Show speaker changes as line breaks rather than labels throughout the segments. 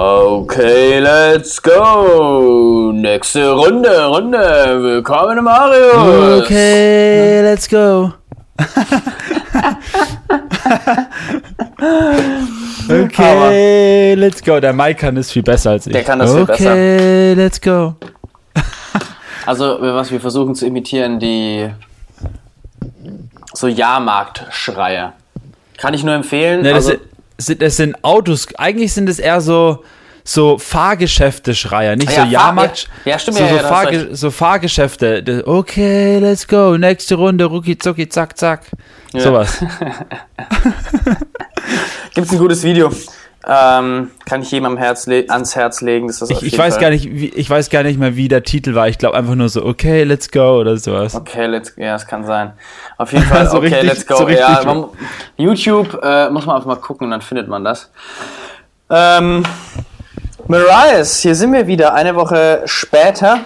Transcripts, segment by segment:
Okay, let's go. Nächste Runde, Runde. Willkommen im Mario.
Okay, let's go. okay, let's go. Der Mike kann das viel besser als ich.
Der kann das
okay,
viel besser.
Okay, let's go.
Also, was wir versuchen zu imitieren, die so Jahrmarktschreie. Kann ich nur empfehlen.
Ne, das,
also,
sind, das sind Autos. Eigentlich sind es eher so so Fahrgeschäfte-Schreier, nicht
Ja,
so Jahrmarkt.
ja, ja, stimmt,
so,
ja,
so,
ja,
Fahrge so Fahrgeschäfte. Okay, let's go. Nächste Runde, rucki zucki, zack, zack. Sowas.
gibt's ein gutes Video. Ähm, kann ich jedem Herz ans Herz legen. Das ist
Ich, ich weiß gar nicht, wie, ich weiß gar nicht mehr, wie der Titel war. Ich glaube einfach nur so, okay, let's go oder sowas.
Okay, let's, ja, es kann sein. Auf jeden Fall,
So
okay,
richtig-
let's go.
so
ja, man, YouTube äh, muss man einfach mal gucken dann findet man das. Ähm, Marias, hier sind wir wieder, eine Woche später.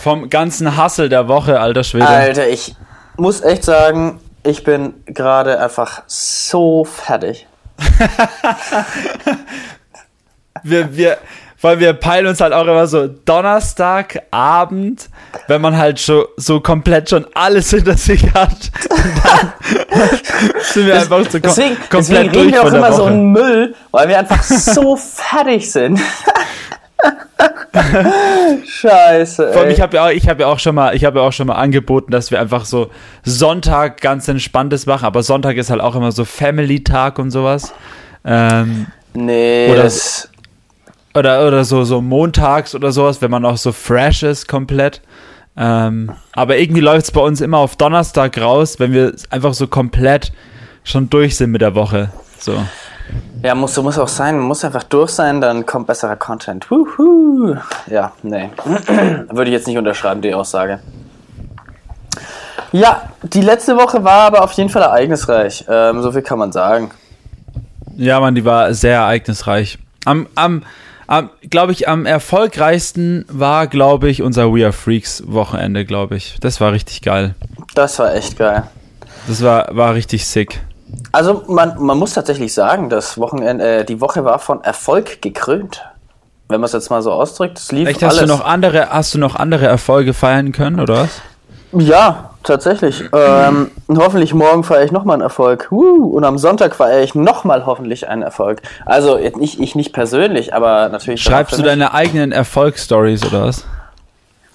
Vom ganzen Hustle der Woche, alter Schwede.
Alter, ich muss echt sagen, ich bin gerade einfach so fertig.
wir, wir, weil wir peilen uns halt auch immer so Donnerstagabend, wenn man halt schon so komplett schon alles hinter sich hat. Dann sind wir einfach so kom
Deswegen,
komplett
deswegen
durch
reden wir auch immer
Woche.
so einen Müll, weil wir einfach so fertig sind. Scheiße.
Vor allem,
Ey.
ich habe ja, auch- ich hab ja auch schon mal, ich habe ja auch schon mal angeboten, dass wir einfach so Sonntag ganz entspanntes machen, aber Sonntag ist halt auch immer so Family-Tag und sowas. Ähm,
nee,
oder-
das,
oder, oder so, so montags oder sowas, wenn man auch so fresh ist komplett. Ähm, aber irgendwie läuft es bei uns immer auf Donnerstag raus, wenn wir einfach so komplett schon durch sind mit der Woche. So.
Ja, muss, muss auch sein. Man muss einfach durch sein, dann kommt besserer Content. Wuhu. Ja, nee. Würde ich jetzt nicht unterschreiben, die Aussage. Ja, die letzte Woche war aber auf jeden Fall ereignisreich. Ähm, so viel kann man sagen.
Ja, Mann, die war sehr ereignisreich. Am, am, am glaube ich, am erfolgreichsten war, glaube ich, unser We Are Freaks Wochenende, glaube ich. Das war richtig geil.
Das war echt geil.
Das war, war richtig sick.
Also man, man muss tatsächlich sagen, das Wochenende, äh, die Woche war von Erfolg gekrönt. Wenn man es jetzt mal so ausdrückt, es lief
Echt, hast
alles.
du noch andere, hast du noch andere Erfolge feiern können, oder was?
Ja, tatsächlich. Ähm, hoffentlich morgen feiere ich nochmal einen Erfolg. Uh, und am Sonntag feiere ich nochmal hoffentlich einen Erfolg. Also nicht, ich nicht persönlich, aber natürlich.
Schreibst du deine eigenen Erfolgsstories oder was?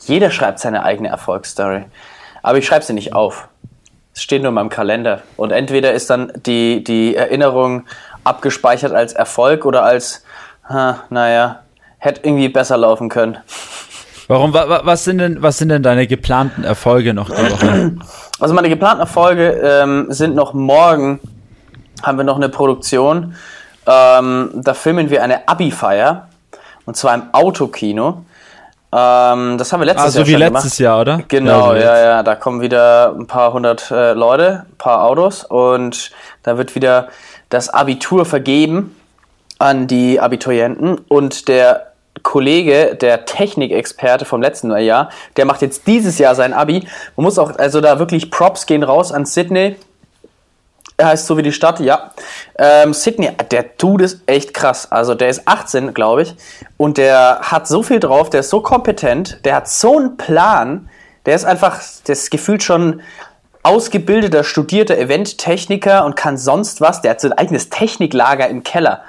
Jeder schreibt seine eigene Erfolgsstory. Aber ich schreibe sie nicht auf. Steht nur in meinem Kalender. Und entweder ist dann die, die Erinnerung abgespeichert als Erfolg oder als, ha, naja, hätte irgendwie besser laufen können.
Warum, wa, wa, was, sind denn, was sind denn deine geplanten Erfolge noch die Woche?
Also meine geplanten Erfolge ähm, sind noch morgen, haben wir noch eine Produktion. Ähm, da filmen wir eine Abi-Feier. Und zwar im Autokino. Ähm, das haben wir letztes
Ah, so
Jahr
wie
schon
letztes
gemacht.
Jahr, oder?
Genau,
wie
ja,
jetzt.
ja, da kommen wieder ein paar hundert äh, Leute, ein paar Autos und da wird wieder das Abitur vergeben an die Abiturienten und der Kollege, der Technikexperte vom letzten Jahr, der macht jetzt dieses Jahr sein Abi. Man muss auch, also da wirklich Props gehen raus an Sydney. Er heißt so wie die Stadt, ja. Ähm, Sydney, der tut es echt krass. Also der ist 18, glaube ich. Und der hat so viel drauf, der ist so kompetent, der hat so einen Plan. Der ist einfach, ist gefühlt schon ausgebildeter, studierter Eventtechniker und kann sonst was. Der hat so ein eigenes Techniklager im Keller.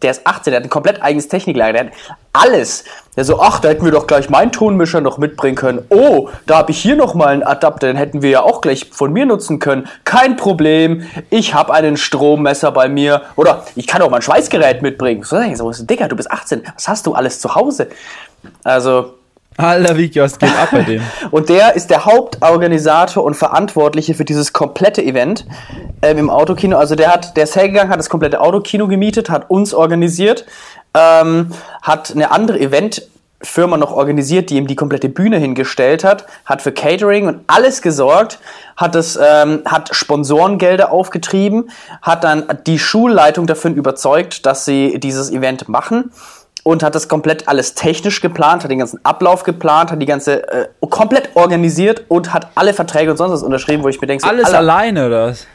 Der ist 18, der hat ein komplett eigenes Techniklager. Der hat alles. Der so, ach, da hätten wir doch gleich meinen Tonmischer noch mitbringen können. Oh, da habe ich hier noch mal einen Adapter, den hätten wir ja auch gleich von mir nutzen können. Kein Problem. Ich habe einen Strommesser bei mir. Oder ich kann auch mein Schweißgerät mitbringen. So, Digga, du bist 18. Was hast du alles zu Hause? Also,
Alter, was geht ab bei dem?
und der ist der Hauptorganisator und Verantwortliche für dieses komplette Event ähm, im Autokino. Also der hat, der ist hergegangen, hat das komplette Autokino gemietet, hat uns organisiert, ähm, hat eine andere Eventfirma noch organisiert, die ihm die komplette Bühne hingestellt hat, hat für Catering und alles gesorgt, hat das, ähm, hat Sponsorengelder aufgetrieben, hat dann die Schulleitung dafür überzeugt, dass sie dieses Event machen und hat das komplett alles technisch geplant, hat den ganzen Ablauf geplant, hat die ganze äh, komplett organisiert und hat alle Verträge und sonst was unterschrieben, wo ich mir denke, so,
Alles
Alter,
alleine, oder was?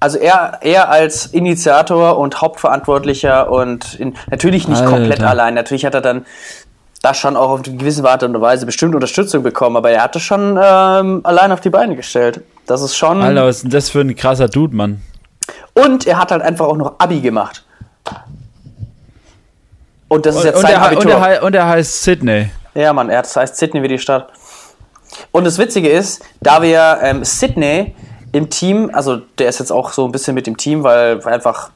Also er, er als Initiator und Hauptverantwortlicher und in, natürlich nicht
Alter.
komplett allein. Natürlich hat er dann da schon auch auf eine gewisse Art und Weise bestimmt Unterstützung bekommen, aber er hatte schon ähm, allein auf die Beine gestellt. Das ist schon.
Alter, was ist denn das für ein krasser Dude, Mann?
Und er hat halt einfach auch noch Abi gemacht. Und das ist
Und,
jetzt
und,
sein
er, hei-
Abitur.
und, er, und er heißt Sydney.
Ja, Mann, er, das heißt Sydney wie die Stadt. Und das Witzige ist, da wir ähm, Sydney im Team, also der ist jetzt auch so ein bisschen mit dem Team, weil weil einfach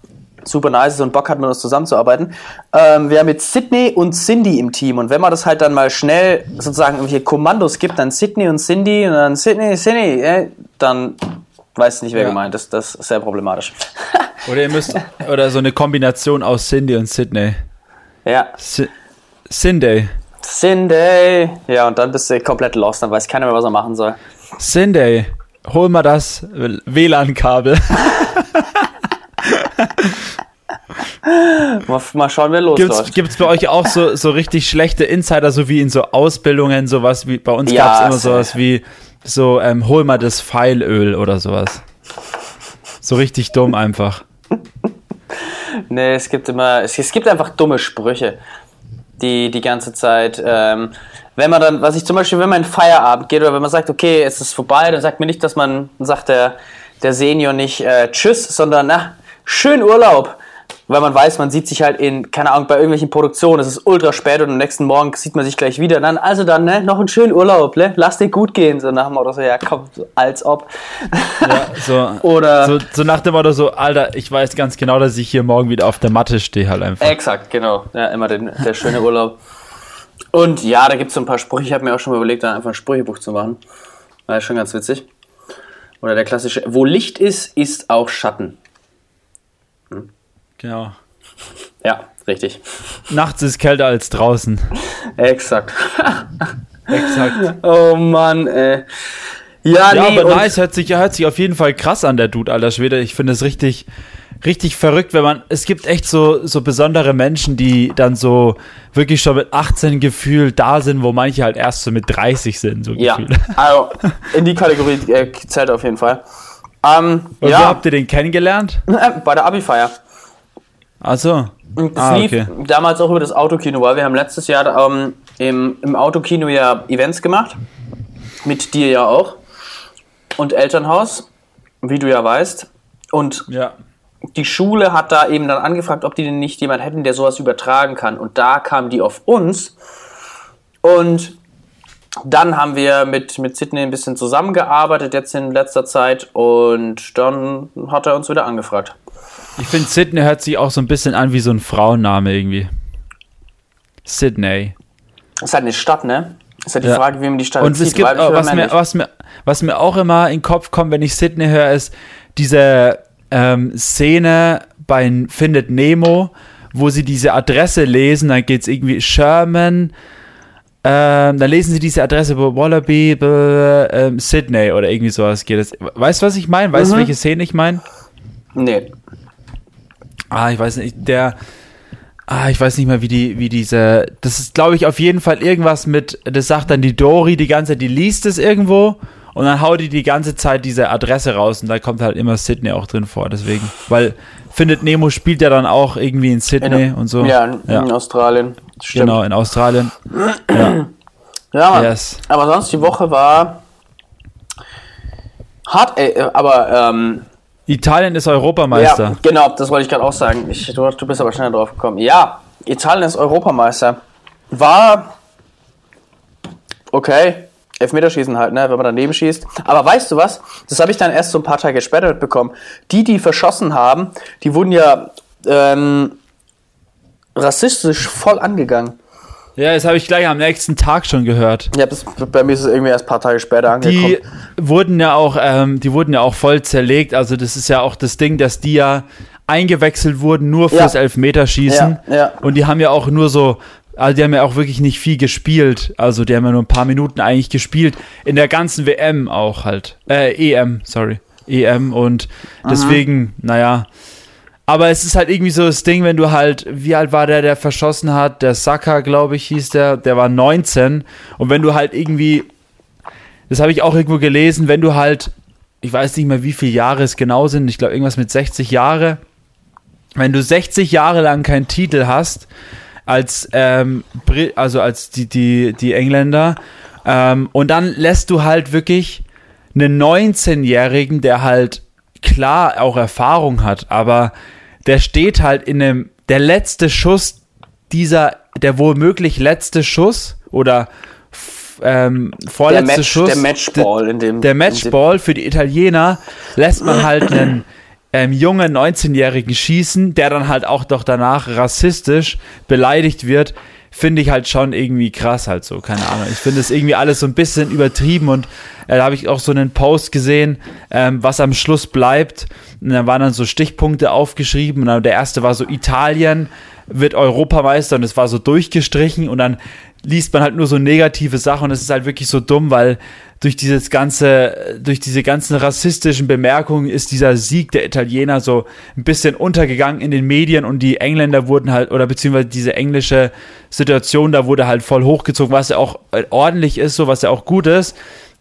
super nice ist und Bock hat, mit uns zusammenzuarbeiten. Ähm, wir haben jetzt Sydney und Cindy im Team. Und wenn man das halt dann mal schnell sozusagen irgendwelche Kommandos gibt, dann Sydney und Cindy und dann Sydney, Cindy, äh, dann weiß nicht, wer
Ja.
gemeint ist. Das ist sehr problematisch.
Oder ihr müsst, oder so eine Kombination aus Cindy und Sydney.
Ja.
Cindy.
Cindy. Ja, und dann bist du komplett lost. Dann weiß keiner mehr, was er machen soll.
Cindy, hol mal das WLAN-Kabel.
Mal, mal schauen, wer
Gibt's,
losläuft.
gibt's bei euch auch so, so richtig schlechte Insider, so wie in so Ausbildungen, sowas wie bei uns
Ja,
gab's immer
safe.
sowas wie so, ähm, hol mal das Pfeilöl oder sowas. So richtig dumm einfach.
Nee, es gibt immer, es, es gibt einfach dumme Sprüche, die die ganze Zeit, ähm, wenn man dann, was ich zum Beispiel, wenn man in Feierabend geht oder wenn man sagt, okay, es ist vorbei, dann sagt mir nicht, dass man, sagt der, der Senior nicht äh, Tschüss, sondern na, schön Urlaub. Weil man weiß, man sieht sich halt in, keine Ahnung, bei irgendwelchen Produktionen, es ist ultra spät und am nächsten Morgen sieht man sich gleich wieder. Dann, also dann, ne, noch einen schönen Urlaub, ne? Lass dir gut gehen. So nach dem Motto, so, ja, komm, so, als ob.
Ja, so,
Oder-
so, so nach dem Motto so, Alter, ich weiß ganz genau, dass ich hier morgen wieder auf der Matte stehe halt einfach.
Exakt, genau. Ja, immer den, der schöne Urlaub. Und ja, da gibt es so ein paar Sprüche. Ich habe mir auch schon mal überlegt, da einfach ein Sprüchebuch zu machen. War ja schon ganz witzig. Oder der klassische, wo Licht ist, ist auch Schatten.
Genau.
Ja, richtig.
Nachts ist kälter als draußen.
Exakt.
Exakt.
oh Mann, ey. Ja,
Ja,
nee,
aber nice, hört sich, hört sich auf jeden Fall krass an, der Dude, alter Schwede. Ich finde es richtig, richtig verrückt, wenn man, es gibt echt so, so besondere Menschen, die dann so wirklich schon mit 18 gefühlt da sind, wo manche halt erst so mit 30 sind, so
Ja,
gefühlt.
also in die Kategorie äh, zählt auf jeden Fall. Ähm,
Und
ja,
wo habt ihr den kennengelernt?
bei der Abi-Feier.
Also.
Und Das
Ah,
lief
okay.
damals auch über das Autokino, weil wir haben letztes Jahr ähm, im, im Autokino ja Events gemacht. Mit dir ja auch. Und Elternhaus, wie du ja weißt. Und
Ja.
die Schule hat da eben dann angefragt, ob die denn nicht jemand hätten, der sowas übertragen kann. Und da kamen die auf uns. Und dann haben wir mit, mit Sydney ein bisschen zusammengearbeitet, jetzt in letzter Zeit. Und dann hat er uns wieder angefragt.
Ich finde, Sydney hört sich auch so ein bisschen an wie so ein Frauenname irgendwie. Sydney.
Ist halt eine Stadt, ne? Ist halt die
Ja.
Frage, wie man die Stadt
Und es
zieht,
gibt,
weiblich
auch, was, mir, was, mir, was mir auch immer in den Kopf kommt, wenn ich Sydney höre, ist diese ähm, Szene bei Findet Nemo, wo sie diese Adresse lesen, dann geht es irgendwie Sherman, ähm, dann lesen sie diese Adresse, Wallaby, ähm, Sydney oder irgendwie sowas geht es. Weißt du, was ich meine? Weißt du,
Mhm.
welche Szene ich meine?
Nee.
Ah, ich weiß nicht, der. Ah, ich weiß nicht mehr, wie die, wie diese. Das ist, glaube ich, auf jeden Fall irgendwas mit. Das sagt dann die Dori die ganze Zeit, die liest es irgendwo und dann haut die die ganze Zeit diese Adresse raus und da kommt halt immer Sydney auch drin vor, deswegen. Weil Findet Nemo spielt ja dann auch irgendwie in Sydney
In-
und so.
Ja, in,
ja.
in Australien. Stimmt.
Genau, in Australien. Ja,
Ja,
yes.
Aber sonst die Woche war hart, ey, aber ähm,
Italien ist Europameister.
ja, genau, das wollte ich gerade auch sagen. Ich, du, du bist aber schneller drauf gekommen. Ja, Italien ist Europameister. War okay. Elfmeterschießen halt, ne, wenn man daneben schießt. Aber weißt du was? Das habe ich dann erst so ein paar Tage später mitbekommen. Die, die verschossen haben, die wurden ja ähm, rassistisch voll angegangen.
Ja, das habe ich gleich am nächsten Tag schon gehört.
Ja, das, bei mir ist es irgendwie erst ein paar Tage später angekommen.
Die wurden ja auch, ähm, die wurden ja auch voll zerlegt. Also das ist ja auch das Ding, dass die ja eingewechselt wurden nur fürs
Ja.
Elfmeterschießen.
Ja, ja.
Und die haben ja auch nur so, also die haben ja auch wirklich nicht viel gespielt. Also die haben ja nur ein paar Minuten eigentlich gespielt. In der ganzen WM auch halt. Äh, EM, sorry. EM und deswegen, naja. Aber es ist halt irgendwie so das Ding, wenn du halt, wie alt war der, der verschossen hat? Der Saka, glaube ich, hieß der, der war 19. Und wenn du halt irgendwie, das habe ich auch irgendwo gelesen, wenn du halt ich weiß nicht mehr, wie viele Jahre es genau sind, ich glaube irgendwas mit 60 Jahre. Wenn du 60 Jahre lang keinen Titel hast, als, ähm, also als die, die, die Engländer, ähm, und dann lässt du halt wirklich einen 19-Jährigen, der halt klar auch Erfahrung hat, aber der steht halt in einem, der letzte Schuss dieser, der womöglich letzte Schuss oder ähm, vorletzte der Match, Schuss.
Der Matchball in dem.
Der Matchball für die Italiener lässt man halt einen ähm, jungen 19-Jährigen schießen, der dann halt auch doch danach rassistisch beleidigt wird finde ich halt schon irgendwie krass halt so, keine Ahnung. Ich finde es irgendwie alles so ein bisschen übertrieben und äh, da habe ich auch so einen Post gesehen, ähm, was am Schluss bleibt. Und da waren dann so Stichpunkte aufgeschrieben und der erste war so Italien wird Europameister und es war so durchgestrichen und dann liest man halt nur so negative Sachen und es ist halt wirklich so dumm, weil durch dieses ganze, durch diese ganzen rassistischen Bemerkungen ist dieser Sieg der Italiener so ein bisschen untergegangen in den Medien und die Engländer wurden halt, oder beziehungsweise diese englische Situation, da wurde halt voll hochgezogen, was ja auch äh, ordentlich ist, so was ja auch gut ist.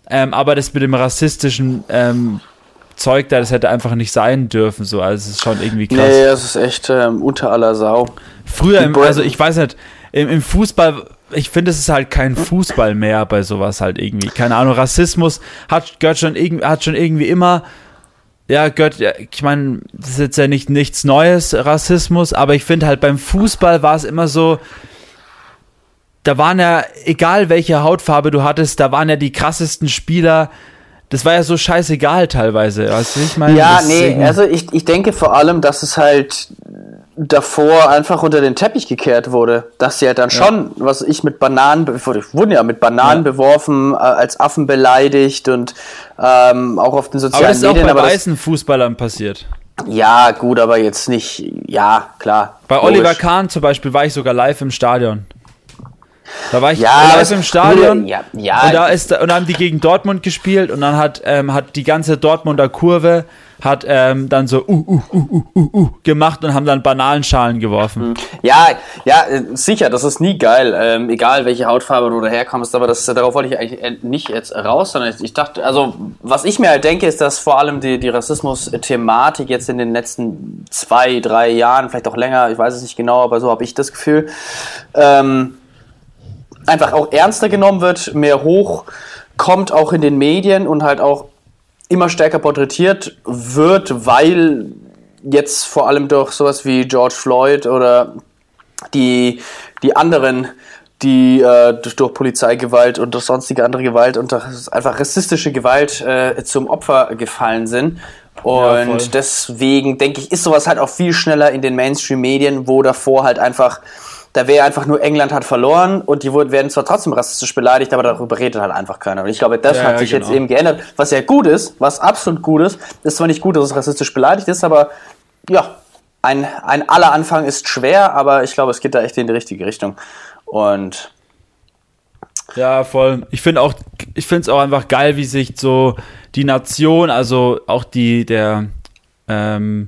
Ähm, aber das mit dem rassistischen ähm, Zeug da, das hätte einfach nicht sein dürfen, so. Also es ist schon irgendwie krass.
Nee, das ist echt ähm, unter aller Sau.
Früher, im, also ich weiß nicht, im, im Fußball ich finde, es ist halt kein Fußball mehr bei sowas halt irgendwie. Keine Ahnung, Rassismus hat, gehört schon, hat schon irgendwie immer, ja, gehört, ich meine, das ist jetzt ja nicht nichts Neues, Rassismus, aber ich finde halt beim Fußball war es immer so, da waren ja, egal welche Hautfarbe du hattest, da waren ja die krassesten Spieler, das war ja so scheißegal teilweise, weißt du, ich meine?
Ja, nee, also ich, ich denke vor allem, dass es halt davor einfach unter den Teppich gekehrt wurde. Dass sie ja dann ja. schon, was ich mit Bananen, wurden ja mit Bananen ja. beworfen, äh, als Affen beleidigt und ähm, auch auf den sozialen aber das
Medien. Ist auch bei weißen Fußballern passiert.
Ja, gut, aber jetzt nicht, ja, klar.
Bei logisch. Oliver Kahn zum Beispiel war ich sogar live im Stadion. Da war ich ja, live im Stadion ja, ja. und da ist und haben die gegen Dortmund gespielt und dann hat ähm, hat die ganze Dortmunder Kurve hat ähm, dann so uh, uh, uh, uh, uh, uh, gemacht und haben dann Bananenschalen geworfen. Mhm.
Ja, ja, äh, sicher, das ist nie geil, ähm, egal welche Hautfarbe du daherkommst, aber das, darauf wollte ich eigentlich äh, nicht jetzt raus, sondern ich dachte, also was ich mir halt denke, ist, dass vor allem die, die Rassismus-Thematik jetzt in den letzten zwei, drei Jahren, vielleicht auch länger, ich weiß es nicht genau, aber so habe ich das Gefühl, ähm, einfach auch ernster genommen wird, mehr hoch kommt auch in den Medien und halt auch immer stärker porträtiert wird, weil jetzt vor allem durch sowas wie George Floyd oder die, die anderen, die äh, durch, Polizeigewalt und durch sonstige andere Gewalt und durch einfach rassistische Gewalt äh, zum Opfer gefallen sind. Und ja, deswegen denke ich, ist sowas halt auch viel schneller in den Mainstream-Medien, wo davor halt einfach da wäre einfach nur England hat verloren und die werden zwar trotzdem rassistisch beleidigt, aber darüber redet halt einfach keiner. Und ich glaube, das ja, hat sich genau. jetzt eben geändert, was ja gut ist, was absolut gut ist. Ist zwar nicht gut, dass es rassistisch beleidigt ist, aber ja, ein, ein aller Anfang ist schwer, aber ich glaube, es geht da echt in die richtige Richtung. Und
ja, voll. Ich finde auch, ich finde es auch einfach geil, wie sich so die Nation, also auch die, der, ähm,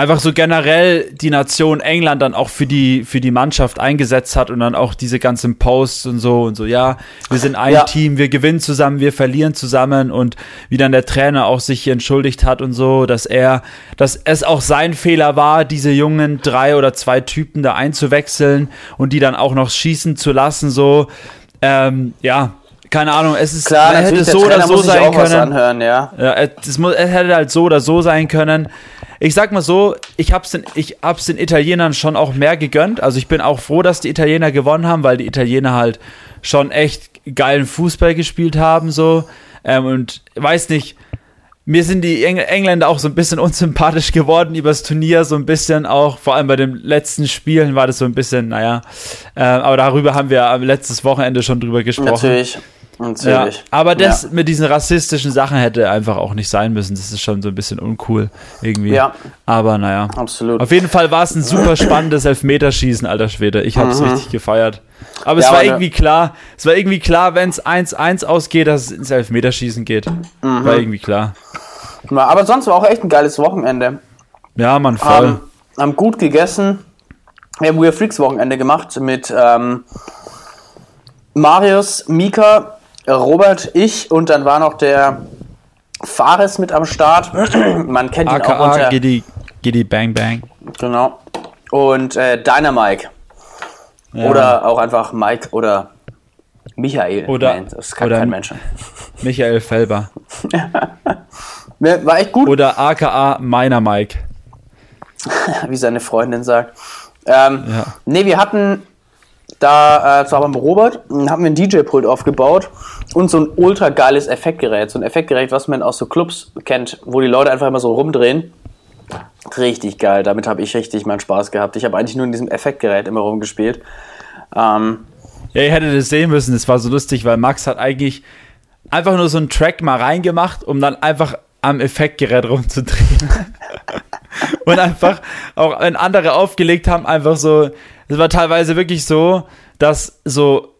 einfach so generell die Nation England dann auch für die, für die Mannschaft eingesetzt hat und dann auch diese ganzen Posts und so und so, ja, wir sind ein ja. Team, wir gewinnen zusammen, wir verlieren zusammen und wie dann der Trainer auch sich entschuldigt hat und so, dass er, dass es auch sein Fehler war, diese jungen drei oder zwei Typen da einzuwechseln und die dann auch noch schießen zu lassen, so, ähm, ja, keine Ahnung, es ist,
Klar, hätte so oder so sein können. Anhören, ja.
ja es, muss, es hätte halt so oder so sein können ich sag mal so, ich hab's, den, ich hab's den Italienern schon auch mehr gegönnt. Also ich bin auch froh, dass die Italiener gewonnen haben, weil die Italiener halt schon echt geilen Fußball gespielt haben, so. Ähm, und weiß nicht, mir sind die Engl Engländer auch so ein bisschen unsympathisch geworden übers Turnier, so ein bisschen auch, vor allem bei den letzten Spielen war das so ein bisschen, naja, äh, aber darüber haben wir am letztes Wochenende schon drüber gesprochen.
Natürlich.
Ja, aber das ja. mit diesen rassistischen Sachen hätte einfach auch nicht sein müssen. Das ist schon so ein bisschen uncool irgendwie. Ja. Aber naja.
Absolut.
Auf jeden Fall war es ein super spannendes Elfmeterschießen, alter Schwede. Ich habe es mhm. richtig gefeiert. Aber ja, es war irgendwie klar, es war irgendwie klar, wenn es 1-1 ausgeht, dass es ins Elfmeterschießen geht. Mhm. War irgendwie klar.
Aber sonst war auch echt ein geiles Wochenende.
Ja, man, voll.
Ähm, haben gut gegessen. Wir haben Weird Freaks Wochenende gemacht mit ähm, Marius, Mika, Robert, ich und dann war noch der Fares mit am Start. Man kennt ihn auch unter.
Giddy, Giddy Bang Bang.
Genau. Und äh, Dynamike.
Ja.
Oder auch einfach Mike oder Michael.
Oder-
Nein, das kann kein Mensch.
Michael Felber.
War echt gut,
Oder AKA meiner Mike.
wie seine Freundin sagt. Ähm,
Ja.
Nee, wir hatten da, äh, zwar beim Robert, m, haben wir ein DJ-Pult aufgebaut und so ein ultra geiles Effektgerät. So ein Effektgerät, was man aus so Clubs kennt, wo die Leute einfach immer so rumdrehen. Richtig geil, damit habe ich richtig meinen Spaß gehabt. Ich habe eigentlich nur in diesem Effektgerät immer rumgespielt. Ähm,
Ja, ihr hättet es sehen müssen, es war so lustig, weil Max hat eigentlich einfach nur so einen Track mal reingemacht, um dann einfach am Effektgerät rumzudrehen. Und einfach, auch wenn andere aufgelegt haben, einfach so, es war teilweise wirklich so, dass so,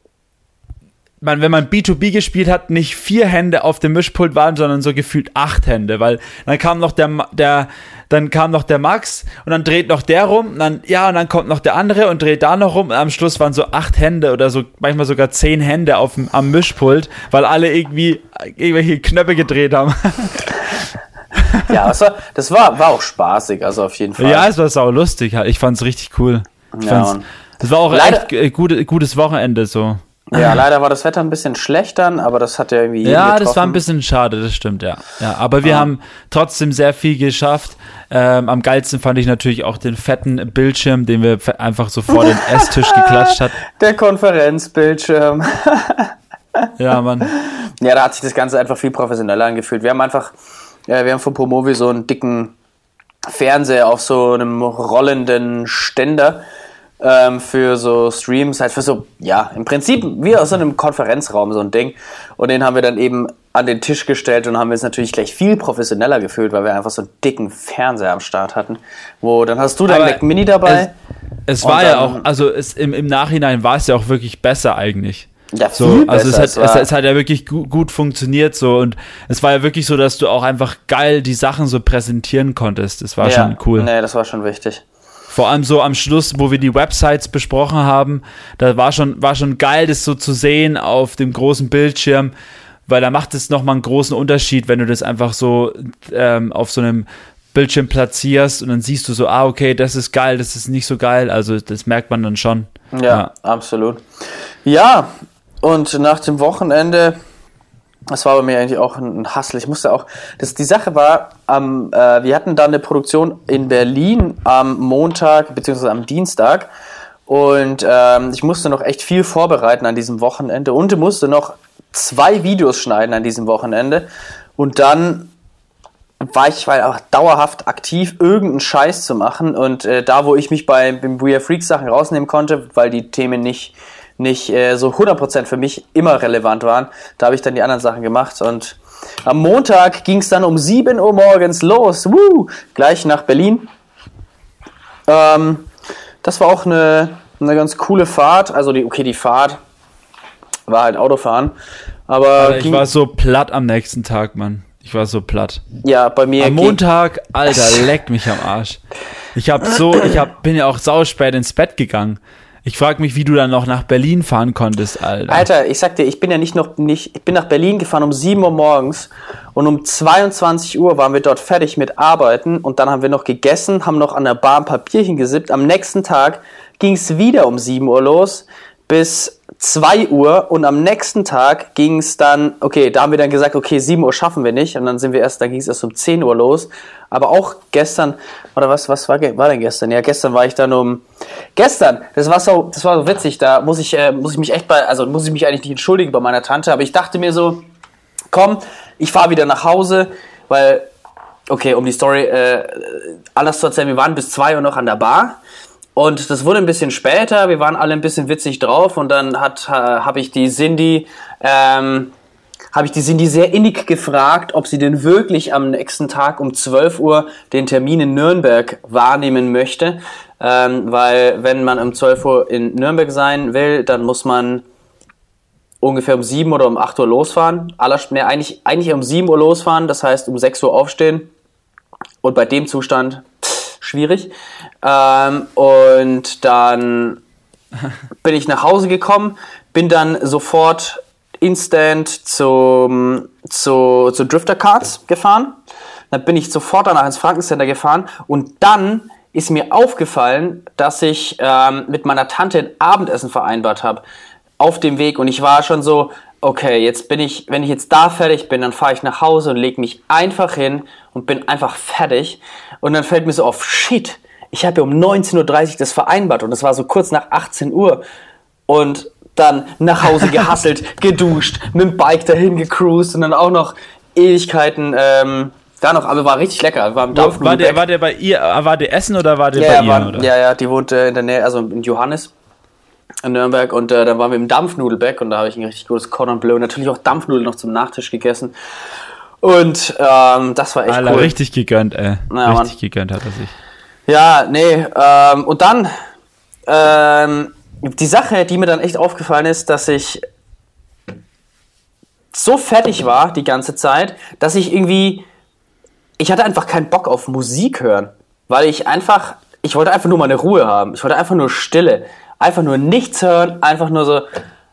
man, wenn man B2B gespielt hat, nicht vier Hände auf dem Mischpult waren, sondern so gefühlt acht Hände, weil dann kam noch der, der, dann kam noch der Max und dann dreht noch der rum, dann, ja, und dann kommt noch der andere und dreht da noch rum und am Schluss waren so acht Hände oder so, manchmal sogar zehn Hände auf am Mischpult, weil alle irgendwie irgendwelche Knöpfe gedreht haben.
ja, das, war, das war, war auch spaßig, also auf jeden Fall.
Ja, es war sau lustig. Ich fand's richtig cool. Ich
Ja,
es war auch
leider-
echt äh, gute, gutes Wochenende so.
Ja, leider war das Wetter ein bisschen schlecht dann, aber das hat ja irgendwie
Ja, das
getroffen.
war ein bisschen schade, das stimmt, ja. ja aber wir
Ah.
haben trotzdem sehr viel geschafft. Ähm, am geilsten fand ich natürlich auch den fetten Bildschirm, den wir einfach so vor den Esstisch geklatscht hat.
Der Konferenzbildschirm.
Ja, Mann.
Ja, da hat sich das Ganze einfach viel professioneller angefühlt. Wir haben einfach, ja, wir haben von Promovi so einen dicken Fernseher auf so einem rollenden Ständer ähm, für so Streams, halt für so, ja, im Prinzip wie aus so einem Konferenzraum so ein Ding. Und den haben wir dann eben an den Tisch gestellt und haben es natürlich gleich viel professioneller gefühlt, weil wir einfach so einen dicken Fernseher am Start hatten. Wo, dann hast du dein Mac Mini dabei.
Es
Und
war ja auch, also es, im, im Nachhinein war es ja auch wirklich besser eigentlich.
Ja,
So, also es hat, es, es hat ja wirklich gut, gut funktioniert so und es war ja wirklich so, dass du auch einfach geil die Sachen so präsentieren konntest. Das war
ja,
schon cool.
Nee, das war schon wichtig.
Vor allem so am Schluss, wo wir die Websites besprochen haben, da war schon, war schon geil, das so zu sehen auf dem großen Bildschirm, weil da macht es nochmal einen großen Unterschied, wenn du das einfach so ähm, auf so einem Bildschirm platzierst und dann siehst du so, ah, okay, das ist geil, das ist nicht so geil, also das merkt man dann schon.
Ja, absolut. Ja, und nach dem Wochenende, das war bei mir eigentlich auch ein Hassel. Ich musste auch, das, die Sache war, am, äh, wir hatten dann eine Produktion in Berlin am Montag beziehungsweise am Dienstag und ähm, ich musste noch echt viel vorbereiten an diesem Wochenende und musste noch zwei Videos schneiden an diesem Wochenende und dann war ich weil auch dauerhaft aktiv, irgendeinen Scheiß zu machen. Und äh, da, wo ich mich bei den We Are Freaks Sachen rausnehmen konnte, weil die Themen nicht, nicht äh, so 100% für mich immer relevant waren, da habe ich dann die anderen Sachen gemacht. Und am Montag ging es dann um 7 Uhr morgens los, Woo! gleich nach Berlin. Ähm, das war auch eine, eine ganz coole Fahrt. Also, die, okay, die Fahrt war halt Autofahren. Aber
Aber ich war so platt am nächsten Tag, Mann. Ich war so platt.
ja, bei mir
Am Montag, Alter, leck mich am Arsch. Ich hab so, ich hab, bin ja auch sauspät ins Bett gegangen. Ich frag mich, wie du dann noch nach Berlin fahren konntest, Alter.
Alter, ich sag dir, ich bin ja nicht noch nicht, ich bin nach Berlin gefahren um 7 Uhr morgens und um 22 Uhr waren wir dort fertig mit Arbeiten und dann haben wir noch gegessen, haben noch an der Bar ein Papierchen gesippt. Am nächsten Tag ging es wieder um 7 Uhr los bis 2 Uhr und am nächsten Tag ging es dann, okay, da haben wir dann gesagt, okay, 7 Uhr schaffen wir nicht und dann sind wir erst, dann ging es erst um 10 Uhr los. Aber auch gestern, oder was, was war, war denn gestern? Ja, gestern war ich dann um, gestern, das war so, das war so witzig, da muss ich, äh, muss ich mich echt bei, also muss ich mich eigentlich nicht entschuldigen bei meiner Tante, aber ich dachte mir so, komm, ich fahre wieder nach Hause, weil, okay, um die Story äh, alles zu erzählen, wir waren bis 2 Uhr noch an der Bar und das wurde ein bisschen später, wir waren alle ein bisschen witzig drauf und dann hat, habe ich die Cindy, ähm, habe ich die Cindy sehr innig gefragt, ob sie denn wirklich am nächsten Tag um 12 Uhr den Termin in Nürnberg wahrnehmen möchte. Ähm, weil wenn man um 12 Uhr in Nürnberg sein will, dann muss man ungefähr um 7 oder um 8 Uhr losfahren. Aller, nee, eigentlich, eigentlich um 7 Uhr losfahren, das heißt um 6 Uhr aufstehen. Und bei dem Zustand schwierig. Ähm, und dann bin ich nach Hause gekommen, bin dann sofort instant zum, zu, zu Drifter Cards gefahren. Dann bin ich sofort danach ins Frankencenter gefahren und dann ist mir aufgefallen, dass ich ähm, mit meiner Tante ein Abendessen vereinbart habe auf dem Weg und ich war schon so, okay, jetzt bin ich, wenn ich jetzt da fertig bin, dann fahre ich nach Hause und lege mich einfach hin und bin einfach fertig und dann fällt mir so auf, shit, ich habe ja um 19.30 Uhr das vereinbart und das war so kurz nach 18 Uhr und dann nach Hause gehasselt, geduscht, mit dem Bike dahin gecruised und dann auch noch Ewigkeiten ähm, da noch, aber war richtig lecker. War, im
war, der, war der bei ihr, war der Essen oder war der
ja,
bei
ja,
ihr?
war, ja, ja, die wohnte in der Nähe, also in Johannes in Nürnberg und äh, da waren wir im Dampfnudelback und da habe ich ein richtig gutes Cordon Bleu und natürlich auch Dampfnudeln noch zum Nachtisch gegessen. Und ähm, das war echt
Alter,
cool.
richtig gegönnt, ey.
Ja,
richtig
Mann.
gegönnt hat er sich.
Ja, nee, ähm, und dann ähm, die Sache, die mir dann echt aufgefallen ist, dass ich so fertig war die ganze Zeit, dass ich irgendwie, ich hatte einfach keinen Bock auf Musik hören, weil ich einfach, ich wollte einfach nur meine Ruhe haben, ich wollte einfach nur Stille, einfach nur nichts hören, einfach nur so,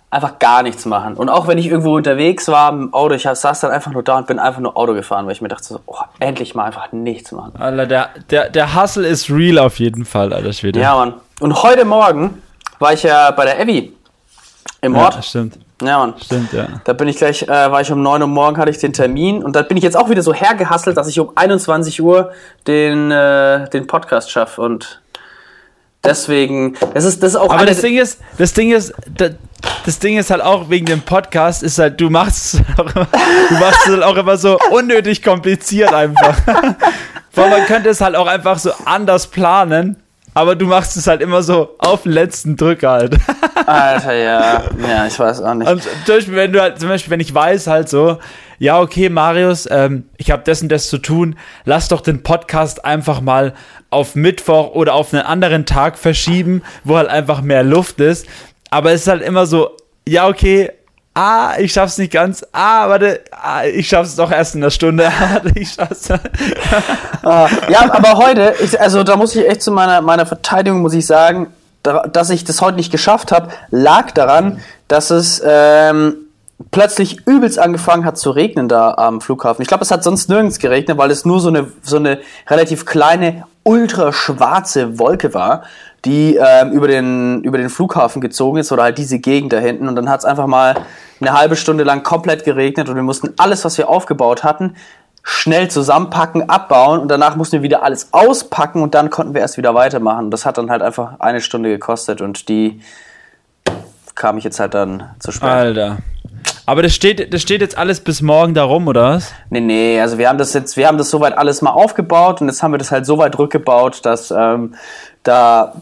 einfach gar nichts machen. Und auch wenn ich irgendwo unterwegs war im Auto, ich saß dann einfach nur da und bin einfach nur Auto gefahren, weil ich mir dachte so, oh, endlich mal einfach nichts machen.
Alter, der, der, der Hustle ist real auf jeden Fall, Alter Schwede.
Ja, Mann. Und heute Morgen war ich ja bei der Abby im Ort.
ja stimmt.
Ja, Mann.
Stimmt, ja.
Da bin ich gleich, äh, war ich um 9 Uhr morgen, hatte ich den Termin und da bin ich jetzt auch wieder so hergehasselt, dass ich um 21 Uhr den, äh, den Podcast schaffe und deswegen, das ist, das ist auch
Aber das Ding ist, das Ding ist, das, das Ding ist halt auch wegen dem Podcast, ist halt, du machst es halt du machst es halt auch immer so unnötig kompliziert einfach. Weil man könnte es halt auch einfach so anders planen, aber du machst es halt immer so auf den letzten Drücker halt.
Alter, ja, ja, ich weiß auch nicht.
Und zum Beispiel, wenn du halt, zum Beispiel, wenn ich weiß halt so, ja, okay, Marius, ähm, ich habe das und das zu tun, lass doch den Podcast einfach mal auf Mittwoch oder auf einen anderen Tag verschieben, wo halt einfach mehr Luft ist. Aber es ist halt immer so, ja, okay, ah, ich schaff's nicht ganz, ah, warte, ah, ich schaff's doch erst in einer Stunde, ich schaff's.
Ah, ja, aber heute, ich, also da muss ich echt zu meiner, meiner Verteidigung, muss ich sagen, da, dass ich das heute nicht geschafft habe, lag daran, dass es ähm, plötzlich übelst angefangen hat zu regnen da am Flughafen. Ich glaube, es hat sonst nirgends geregnet, weil es nur so eine, so eine relativ kleine, ultra schwarze Wolke war, die ähm, über, den, über den Flughafen gezogen ist oder halt diese Gegend da hinten. Und dann hat es einfach mal eine halbe Stunde lang komplett geregnet und wir mussten alles, was wir aufgebaut hatten, schnell zusammenpacken, abbauen und danach mussten wir wieder alles auspacken und dann konnten wir erst wieder weitermachen. Das hat dann halt einfach eine Stunde gekostet und die kam ich jetzt halt dann zu spät.
Alter. Aber das steht, das steht jetzt alles bis morgen da rum, oder was?
Nee, nee, also wir haben das jetzt, wir haben das soweit alles mal aufgebaut und jetzt haben wir das halt so weit rückgebaut, dass ähm, da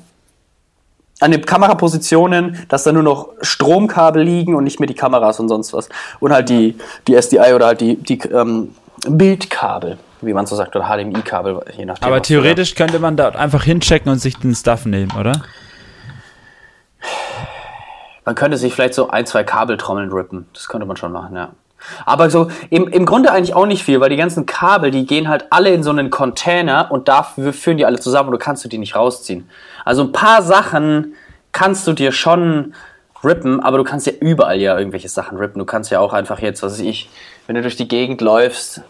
an den Kamerapositionen, dass da nur noch Stromkabel liegen und nicht mehr die Kameras und sonst was. Und halt die, die SDI oder halt die, die ähm, Bildkabel, wie man so sagt, oder HDMI-Kabel, je nachdem.
Aber theoretisch könnte man da einfach hinchecken und sich den Stuff nehmen, oder?
Man könnte sich vielleicht so ein, zwei Kabeltrommeln rippen. Das könnte man schon machen, ja. Aber so im, im Grunde eigentlich auch nicht viel, weil die ganzen Kabel, die gehen halt alle in so einen Container und dafür führen die alle zusammen und du kannst du die nicht rausziehen. Also ein paar Sachen kannst du dir schon rippen, aber du kannst ja überall ja irgendwelche Sachen rippen. Du kannst ja auch einfach jetzt, was weiß ich, wenn du durch die Gegend läufst,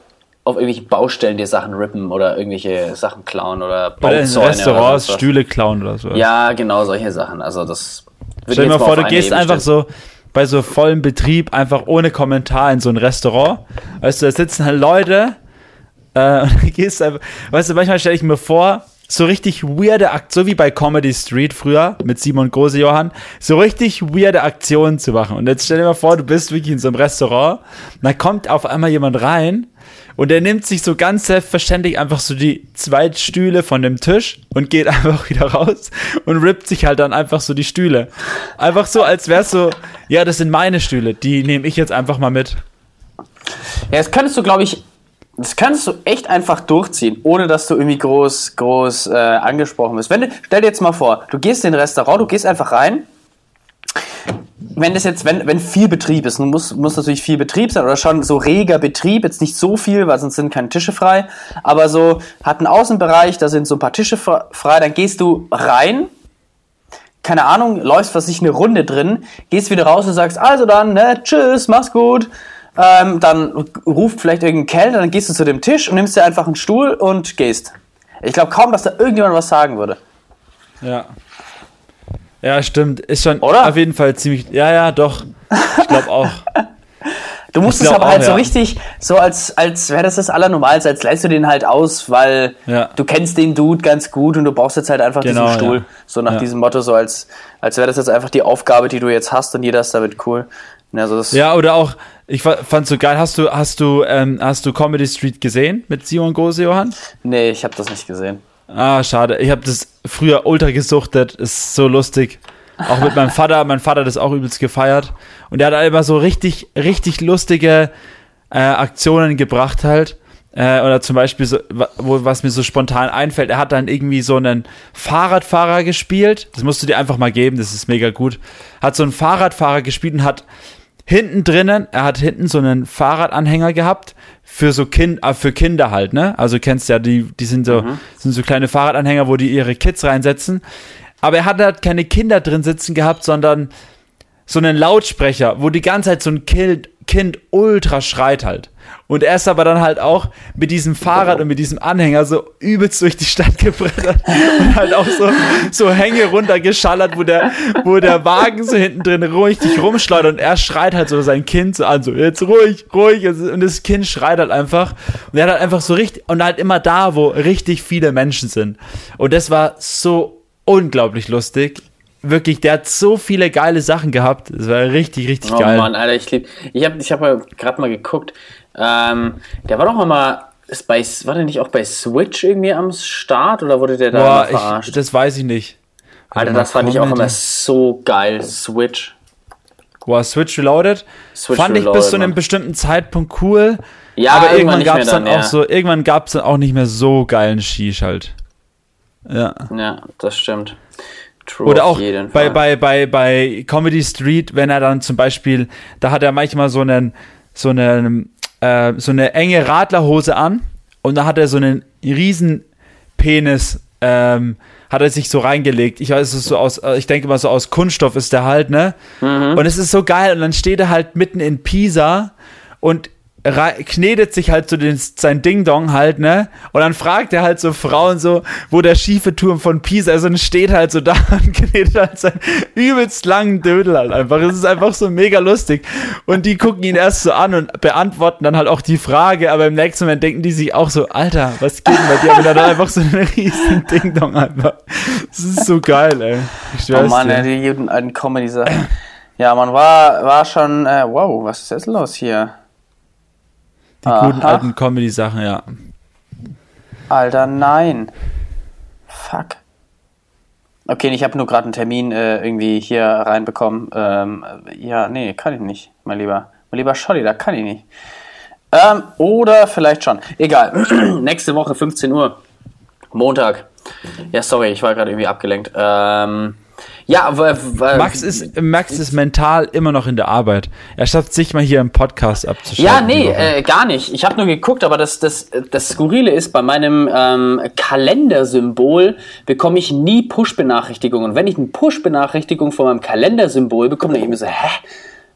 auf irgendwelche Baustellen dir Sachen rippen oder irgendwelche Sachen klauen oder
Oder in
Bauzäune
Restaurants
sonst was.
Stühle klauen oder so.
Ja, genau, solche Sachen. Also das wird
Stell dir mal vor, du gehst
Ebene
einfach
stellen.
so bei so vollem Betrieb einfach ohne Kommentar in so ein Restaurant. Weißt du, da sitzen halt Leute äh, und du gehst einfach, weißt du, manchmal stelle ich mir vor, so richtig weirde Akt, so wie bei Comedy Street früher mit Simon Große Johann, so richtig weirde Aktionen zu machen. Und jetzt stell dir mal vor, du bist wirklich in so einem Restaurant, und dann kommt auf einmal jemand rein und der nimmt sich so ganz selbstverständlich einfach so die zwei Stühle von dem Tisch und geht einfach wieder raus und rippt sich halt dann einfach so die Stühle. Einfach so, als wär's so, ja, das sind meine Stühle, die nehme ich jetzt einfach mal mit.
Ja, das könntest du, glaube ich, das kannst du echt einfach durchziehen, ohne dass du irgendwie groß, groß äh, angesprochen bist. Wenn du, stell dir jetzt mal vor, du gehst in ein Restaurant, du gehst einfach rein. Wenn das jetzt, wenn, wenn viel Betrieb ist, muss, muss natürlich viel Betrieb sein oder schon so reger Betrieb, jetzt nicht so viel, weil sonst sind keine Tische frei, aber so hat einen Außenbereich, da sind so ein paar Tische fre- frei, dann gehst du rein, keine Ahnung, läufst was sich eine Runde drin, gehst wieder raus und sagst, also dann, ne, tschüss, mach's gut. Ähm, dann ruft vielleicht irgendein Kellner, dann gehst du zu dem Tisch und nimmst dir einfach einen Stuhl und gehst. Ich glaube kaum, dass da irgendjemand was sagen würde.
Ja. Ja, stimmt. Ist schon
Oder?
auf jeden Fall ziemlich. Ja, ja, doch. Ich glaube auch.
Du musst es aber halt
auch,
so
ja.
richtig, so als, als wäre das das Allernormalste, als leihst du den halt aus, weil
Ja.
du kennst den Dude ganz gut und du brauchst jetzt halt einfach
Genau,
diesen Stuhl.
ja.
So nach diesem Motto, so als, als wäre das jetzt einfach die Aufgabe, die du jetzt hast und jeder ist damit cool. Also das,
Ja, oder auch, ich fa- fand's so geil. Hast du, hast du, ähm, hast du Comedy Street gesehen mit Simon Gose, Johann?
Nee, ich habe das nicht gesehen.
Ah, schade. Ich habe das früher ultra gesuchtet. Ist so lustig. Auch mit meinem Vater. Mein Vater hat das auch übelst gefeiert. Und er hat immer so richtig, richtig lustige äh, Aktionen gebracht halt. Äh, oder zum Beispiel, so, wo, was mir so spontan einfällt, er hat dann irgendwie so einen Fahrradfahrer gespielt. Das musst du dir einfach mal geben, das ist mega gut. Hat so einen Fahrradfahrer gespielt und hat hinten drinnen, er hat hinten so einen Fahrradanhänger gehabt für so kind, äh, für Kinder halt, ne? Also du kennst ja, die, die sind so, sind so kleine Fahrradanhänger, wo die ihre Kids reinsetzen. Aber er hat halt keine Kinder drin sitzen gehabt, sondern so einen Lautsprecher, wo die ganze Zeit so ein Kind, kind ultra schreit halt. Und er ist aber dann halt auch mit diesem Fahrrad und mit diesem Anhänger so übelst durch die Stadt gebrettert und halt auch so, so Hänge runtergeschallert, wo der, wo der Wagen so hinten drin richtig rumschleudert und er schreit halt so sein Kind so an, so jetzt ruhig, ruhig und das Kind schreit halt einfach und er hat halt einfach so richtig und halt immer da, wo richtig viele Menschen sind. Und das war so unglaublich lustig. Wirklich, der hat so viele geile Sachen gehabt. Das war richtig, richtig
Oh
geil.
Mann, Alter, ich lieb. Ich habe ich hab gerade mal geguckt. Ähm, der war doch mal, ist bei, war der nicht auch bei Switch irgendwie am Start oder wurde der da
Boah,
verarscht?
ich, das weiß ich nicht.
Alter,
mal
das fand ich auch immer so geil. Switch.
Boah, Switch Reloaded.
Switch
Fand ich bis
Reloaded,
zu einem bestimmten Zeitpunkt cool.
Ja,
aber
irgendwann
irgendwann gab es dann,
dann,
auch
ja.
so, irgendwann gab es dann auch nicht mehr so geilen Shish halt. Ja.
Ja, das stimmt. True
Oder auch bei,
Fall.
bei, bei, bei Comedy Street, wenn er dann zum Beispiel, da hat er manchmal so einen, so einen, äh, so eine enge Radlerhose an und da hat er so einen riesen Penis, ähm, hat er sich so reingelegt. Ich weiß, es ist so aus, äh, ich denke mal so aus Kunststoff ist der halt, ne?
Mhm.
Und es ist so geil und dann steht er halt mitten in Pisa und knetet sich halt so den, sein Ding-Dong halt, ne? Und dann fragt er halt so Frauen so, wo der schiefe Turm von Pisa ist und steht halt so da und knetet halt seinen übelst langen Dödel halt einfach. Es ist einfach so mega lustig. Und die gucken ihn erst so an und beantworten dann halt auch die Frage, aber im nächsten Moment denken die sich auch so, Alter, was geht denn bei dir? Und dann einfach so einen riesen Ding-Dong einfach. Das ist so geil, ey. Ich
Oh Mann,
dir.
die guten alten Comedy-Sachen. Ja, man war, war schon, äh, wow, was ist jetzt los hier?
Die guten
Aha.
alten Comedy-Sachen, ja.
Alter, nein. Fuck. Okay, ich habe nur gerade einen Termin äh, irgendwie hier reinbekommen. Ähm, ja, nee, kann ich nicht, mein lieber. Mein lieber Scholli, da kann ich nicht. Ähm, oder vielleicht schon. Egal. Nächste Woche, 15 Uhr. Montag. Ja, sorry, ich war gerade irgendwie abgelenkt. Ähm, ja, w-
Max ist, Max ist mental immer noch in der Arbeit. Er schafft sich mal hier im Podcast abzuschalten.
Ja, nee, äh, gar nicht. Ich habe nur geguckt, aber das, das, das Skurrile ist, bei meinem ähm, Kalendersymbol bekomme ich nie Push-Benachrichtigungen. Und wenn ich eine Push-Benachrichtigung von meinem Kalendersymbol bekomme, dann denke ich mir so, hä,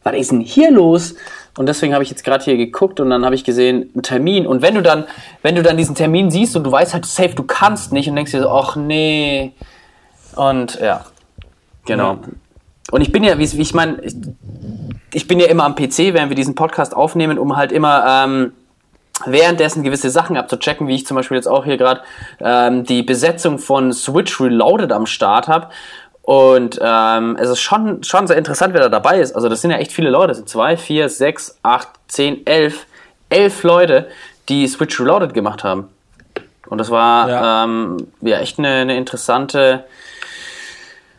was ist denn hier los? Und deswegen habe ich jetzt gerade hier geguckt und dann habe ich gesehen, einen Termin. Und wenn du dann, wenn du dann diesen Termin siehst und du weißt halt safe, du kannst nicht und denkst dir so, ach nee. Und ja, genau.
Ja.
Und ich bin ja, wie, ich meine, ich, ich bin ja immer am PC, während wir diesen Podcast aufnehmen, um halt immer ähm, währenddessen gewisse Sachen abzuchecken, wie ich zum Beispiel jetzt auch hier gerade ähm, die Besetzung von Switch Reloaded am Start habe. Und ähm, es ist schon, schon sehr interessant, wer da dabei ist. Also das sind ja echt viele Leute. Das sind zwei, vier, sechs, acht, zehn, elf, elf Leute, die Switch Reloaded gemacht haben. Und das war
Ja.
ähm, ja echt eine, eine interessante,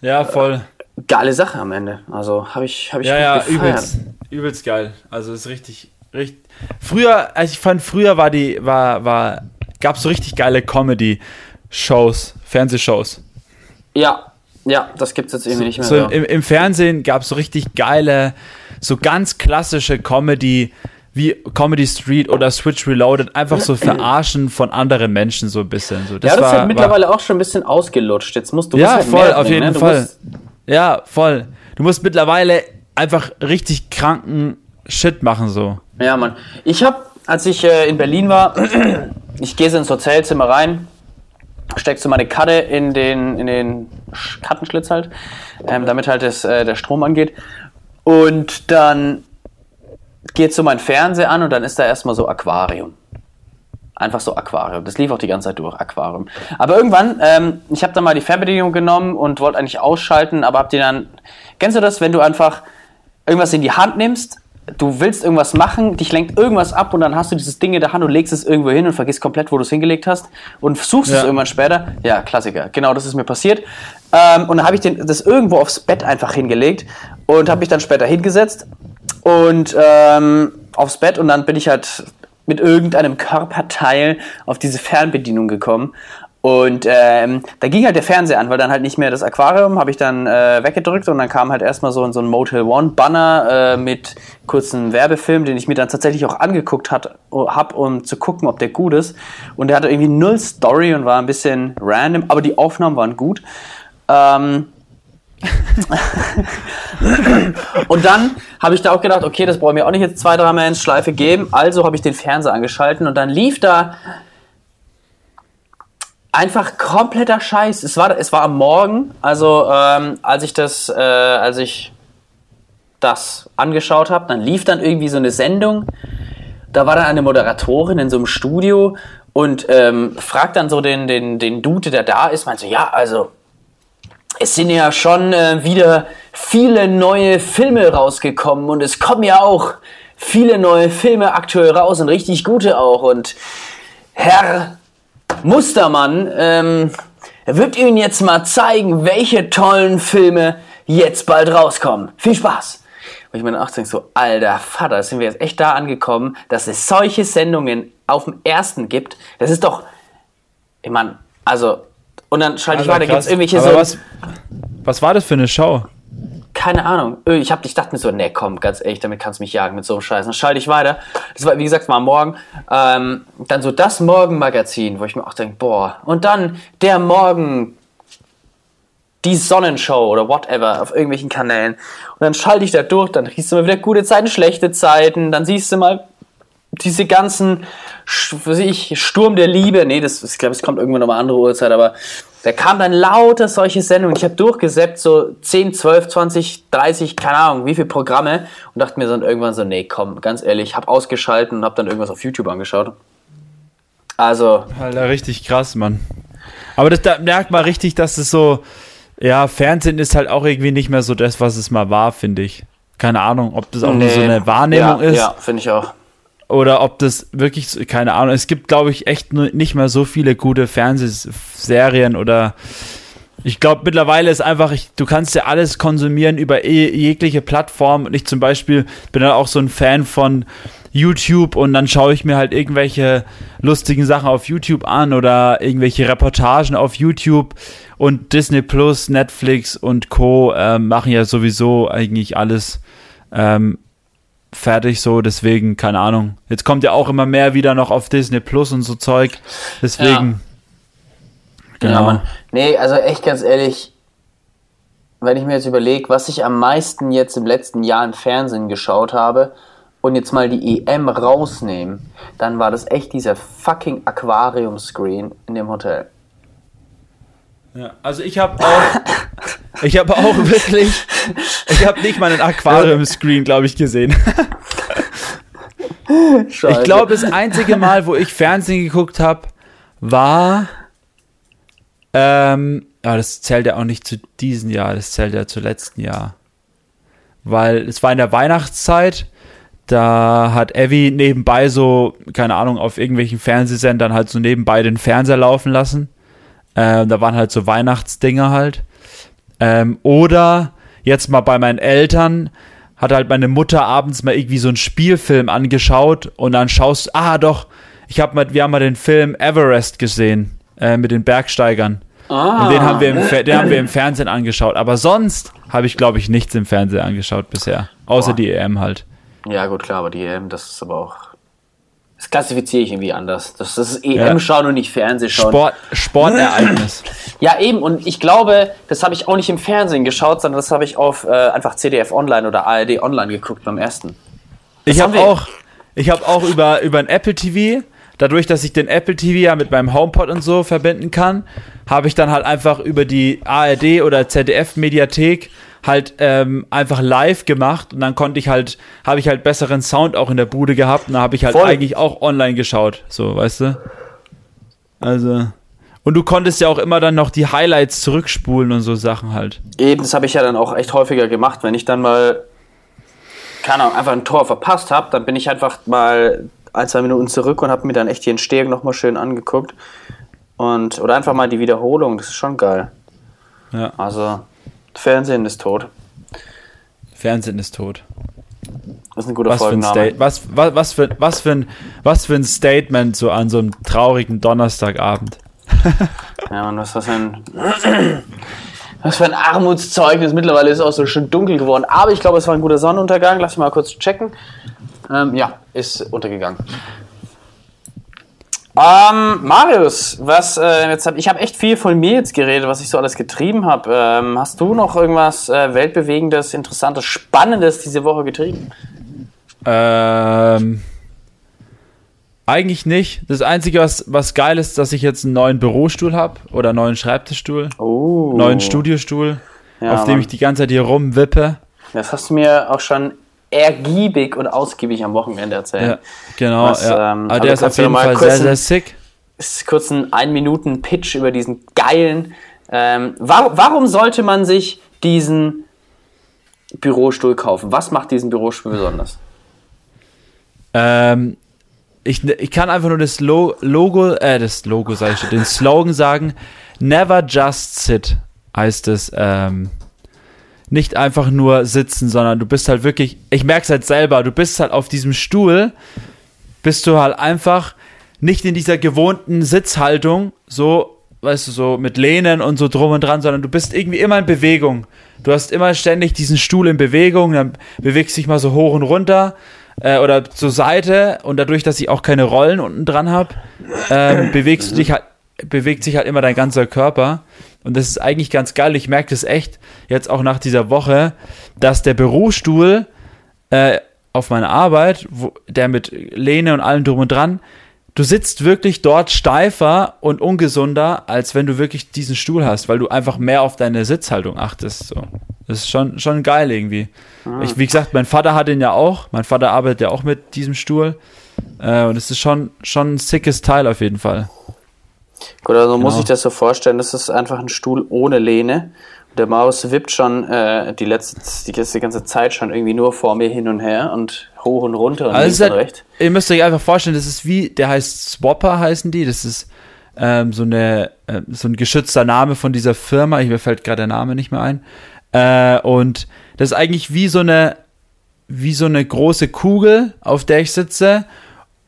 ja, voll.
geile Sache am Ende. Also habe ich, hab ich
Ja,
gut
ja,
gefeiert.
übelst. Übelst geil. Also ist richtig, richtig. Früher, also ich fand, früher war die, war, war, gab's so richtig geile Comedy-Shows, Fernsehshows.
Ja, ja, das gibt's jetzt irgendwie nicht mehr
So
so.
im, im Fernsehen gab's so richtig geile, so ganz klassische Comedy, wie Comedy Street oder Switch Reloaded, einfach so verarschen von anderen Menschen so ein bisschen. So,
ja, das ist
war,
halt mittlerweile auch schon ein bisschen ausgelutscht. Jetzt musst du
Ja,
musst halt
voll, auf jeden
ne?
Fall. Ja, voll. Du musst mittlerweile einfach richtig kranken Shit machen, so.
Ja, Mann. Ich hab, als ich äh, in Berlin war, ich gehe so ins Hotelzimmer rein, steckst du meine Karte in den, in den Kartenschlitz halt, ähm, damit halt das, äh, der Strom angeht. Und dann geht so mein Fernseher an und dann ist da erstmal so Aquarium. Einfach so Aquarium. Das lief auch die ganze Zeit durch, Aquarium. Aber irgendwann, ähm, ich habe dann mal die Fernbedienung genommen und wollte eigentlich ausschalten, aber hab die dann. Kennst du das, wenn du einfach irgendwas in die Hand nimmst, du willst irgendwas machen, dich lenkt irgendwas ab und dann hast du dieses Ding in der Hand und legst es irgendwo hin und vergisst komplett, wo du es hingelegt hast und suchst ja. es irgendwann später. Ja, Klassiker. Genau, das ist mir passiert. Ähm, und dann habe ich den, das irgendwo aufs Bett einfach hingelegt und habe mich dann später hingesetzt und ähm, aufs Bett und dann bin ich halt mit irgendeinem Körperteil auf diese Fernbedienung gekommen. Und ähm, da ging halt der Fernseher an, weil dann halt nicht mehr das Aquarium habe ich dann äh, weggedrückt und dann kam halt erstmal so, so ein Motel One Banner äh, mit kurzen Werbefilm, den ich mir dann tatsächlich auch angeguckt hat, hab, um zu gucken, ob der gut ist. Und der hatte irgendwie null Story und war ein bisschen random, aber die Aufnahmen waren gut. Ähm, und dann habe ich da auch gedacht, okay, das brauche ich mir auch nicht jetzt zwei, drei Mal ins Schleife geben. Also habe ich den Fernseher angeschalten und dann lief da einfach kompletter Scheiß. Es war, es war am Morgen, also ähm, als ich das, äh, als ich das angeschaut habe, dann lief dann irgendwie so eine Sendung. Da war dann eine Moderatorin in so einem Studio und ähm, fragt dann so den, den, den Dude, der da ist, meint so, ja, also es sind ja schon äh, wieder viele neue Filme rausgekommen und es kommen ja auch viele neue Filme aktuell raus und richtig gute auch. Und Herr Mustermann ähm, wird Ihnen jetzt mal zeigen, welche tollen Filme jetzt bald rauskommen. Viel Spaß! Und ich meine, denke so, alter Vater, sind wir jetzt echt da angekommen, dass es solche Sendungen auf dem ersten gibt. Das ist doch, ich meine, also und dann schalte ich weiter, gibt es irgendwelche
Aber so. Was, was war das für eine Show?
Keine Ahnung. Ich, hab, ich dachte mir so, nee, komm, ganz ehrlich, damit kannst du mich jagen mit so einem Scheiß. Dann schalte ich weiter. Das war, wie gesagt, am Morgen. Ähm, dann so das Morgenmagazin, wo ich mir auch denke, boah. Und dann der Morgen, die Sonnenshow oder whatever auf irgendwelchen Kanälen. Und dann schalte ich da durch, dann siehst du mal wieder gute Zeiten, schlechte Zeiten, dann siehst du mal diese ganzen, was ich, Sturm der Liebe, nee, das, ich glaube, es kommt irgendwann noch eine andere Uhrzeit, aber da kam dann lauter solche Sendungen. Ich habe durchgesäppt, so 10, 12, 20, 30, keine Ahnung, wie viele Programme und dachte mir dann irgendwann so, nee, komm, ganz ehrlich, habe ausgeschalten und habe dann irgendwas auf YouTube angeschaut. Also.
Alter, richtig krass, Mann. Aber das, da merkt man richtig, dass es so, ja, Fernsehen ist halt auch irgendwie nicht mehr so das, was es mal war, finde ich. Keine Ahnung, ob das auch nee. nur so eine Wahrnehmung
ja,
ist.
Ja, finde ich auch
oder ob das wirklich, keine Ahnung, es gibt, glaube ich, echt nicht mehr so viele gute Fernsehserien oder ich glaube, mittlerweile ist einfach, ich, du kannst ja alles konsumieren über e jegliche Plattform. Und ich zum Beispiel bin dann auch so ein Fan von YouTube und dann schaue ich mir halt irgendwelche lustigen Sachen auf YouTube an oder irgendwelche Reportagen auf YouTube. Und Disney Plus, Netflix und Co. Äh, machen ja sowieso eigentlich alles ähm, fertig so, deswegen, keine Ahnung. Jetzt kommt ja auch immer mehr wieder noch auf Disney Plus und so Zeug. Deswegen.
Ja. Genau. Ja, Mann. Nee, also echt ganz ehrlich, wenn ich mir jetzt überlege, was ich am meisten jetzt im letzten Jahr im Fernsehen geschaut habe und jetzt mal die EM rausnehmen, dann war das echt dieser fucking Aquarium-Screen in dem Hotel.
Ja, also ich habe auch, ich habe auch wirklich, ich habe nicht mal einen Aquarium-Screen, glaube ich, gesehen. Scheiße. Ich glaube, das einzige Mal, wo ich Fernsehen geguckt habe, war, ähm, ja, das zählt ja auch nicht zu diesem Jahr, das zählt ja zu letzten Jahr. Weil es war in der Weihnachtszeit, da hat Evi nebenbei so, keine Ahnung, auf irgendwelchen Fernsehsendern halt so nebenbei den Fernseher laufen lassen. Ähm, da waren halt so Weihnachtsdinger halt. Ähm, oder jetzt mal bei meinen Eltern hat halt meine Mutter abends mal irgendwie so einen Spielfilm angeschaut und dann schaust ah doch, ich hab mal, wir haben mal den Film Everest gesehen äh, mit den Bergsteigern. Ah. Und den haben, wir im, den haben wir im Fernsehen angeschaut. Aber sonst habe ich, glaube ich, nichts im Fernsehen angeschaut bisher. Außer Boah. die EM halt.
Ja, gut, klar, aber die EM, das ist aber auch Das klassifiziere ich irgendwie anders. Das, das ist EM-Schauen und nicht Fernsehschauen.
Sport, Sportereignis.
Ja, eben. Und ich glaube, das habe ich auch nicht im Fernsehen geschaut, sondern das habe ich auf äh, einfach CDF Online oder ARD Online geguckt beim ersten.
Ich habe auch, ich habe auch über, über ein Apple TV, dadurch, dass ich den Apple TV ja mit meinem HomePod und so verbinden kann, habe ich dann halt einfach über die ARD oder ZDF Mediathek halt ähm, einfach live gemacht und dann konnte ich halt, habe ich halt besseren Sound auch in der Bude gehabt und da habe ich halt
Voll.
eigentlich auch online geschaut, so, weißt du? Also. Und du konntest ja auch immer dann noch die Highlights zurückspulen und so Sachen halt.
Eben, das habe ich ja dann auch echt häufiger gemacht. Wenn ich dann mal, keine Ahnung, einfach ein Tor verpasst habe, dann bin ich einfach mal ein, zwei Minuten zurück und habe mir dann echt die Entstehung nochmal schön angeguckt. Und, oder einfach mal die Wiederholung, das ist schon geil.
Ja.
Also, Fernsehen ist tot.
Fernsehen ist tot.
Das ist ein guter
Was für ein,
Folgenname.
Sta was, was, was, für, was, für ein, was für ein Statement so an so einem traurigen Donnerstagabend.
Ja, und was, was für ein. Was für ein Armutszeugnis. Mittlerweile ist es auch so schön dunkel geworden. Aber ich glaube, es war ein guter Sonnenuntergang. Lass mich mal kurz checken. Ähm, ja, ist untergegangen. Ähm, Marius, was äh, jetzt hab, ich habe echt viel von mir jetzt geredet, was ich so alles getrieben habe. Ähm, hast du noch irgendwas äh, weltbewegendes, interessantes, spannendes diese Woche getrieben?
Ähm, eigentlich nicht. Das Einzige, was, was geil ist, dass ich jetzt einen neuen Bürostuhl habe oder einen neuen Schreibtischstuhl,
Oh,
neuen Studiostuhl,
Ja,
auf dem
Mann.
ich die ganze Zeit hier rumwippe.
Das hast du mir auch schon ergiebig und ausgiebig am Wochenende erzählt.
Ja, genau.
Was,
ja.
ähm,
Aber
also
der ist auf jeden Fall
kurz
sehr, sehr sick.
ist kurz ein ein Minuten Pitch über diesen geilen. Ähm, warum, warum sollte man sich diesen Bürostuhl kaufen? Was macht diesen Bürostuhl besonders?
Ähm, ich, ich kann einfach nur das Lo Logo, äh, das Logo sag ich schon, den Slogan sagen. Never just sit heißt es. Ähm, nicht einfach nur sitzen, sondern du bist halt wirklich, ich merk's halt selber, du bist halt auf diesem Stuhl, bist du halt einfach nicht in dieser gewohnten Sitzhaltung, so, weißt du, so mit Lehnen und so drum und dran, sondern du bist irgendwie immer in Bewegung. Du hast immer ständig diesen Stuhl in Bewegung, dann bewegst dich mal so hoch und runter äh, oder zur Seite und dadurch, dass ich auch keine Rollen unten dran habe, ähm, bewegst du dich halt, bewegt sich halt immer dein ganzer Körper. Und das ist eigentlich ganz geil. Ich merke das echt jetzt auch nach dieser Woche, dass der Bürostuhl äh, auf meiner Arbeit, wo, der mit Lehne und allem drum und dran, du sitzt wirklich dort steifer und ungesunder, als wenn du wirklich diesen Stuhl hast, weil du einfach mehr auf deine Sitzhaltung achtest. So. Das ist schon, schon geil irgendwie. Ich, wie gesagt, mein Vater hat den ja auch. Mein Vater arbeitet ja auch mit diesem Stuhl. Äh, und es ist schon, schon ein sickes Teil auf jeden Fall.
Gut, also muss
Genau.
ich das so vorstellen, das ist einfach ein Stuhl ohne Lehne. Der Maus wippt schon äh, die letzte, die ganze- ganze Zeit schon irgendwie nur vor mir hin und her und hoch und runter und
Also
links und rechts.
ihr müsst euch einfach vorstellen, das ist wie, der heißt Swapper heißen die, das ist ähm, so, eine, äh, so ein geschützter Name von dieser Firma, ich, mir fällt gerade der Name nicht mehr ein. Äh, und das ist eigentlich wie so eine, wie so eine große Kugel, auf der ich sitze.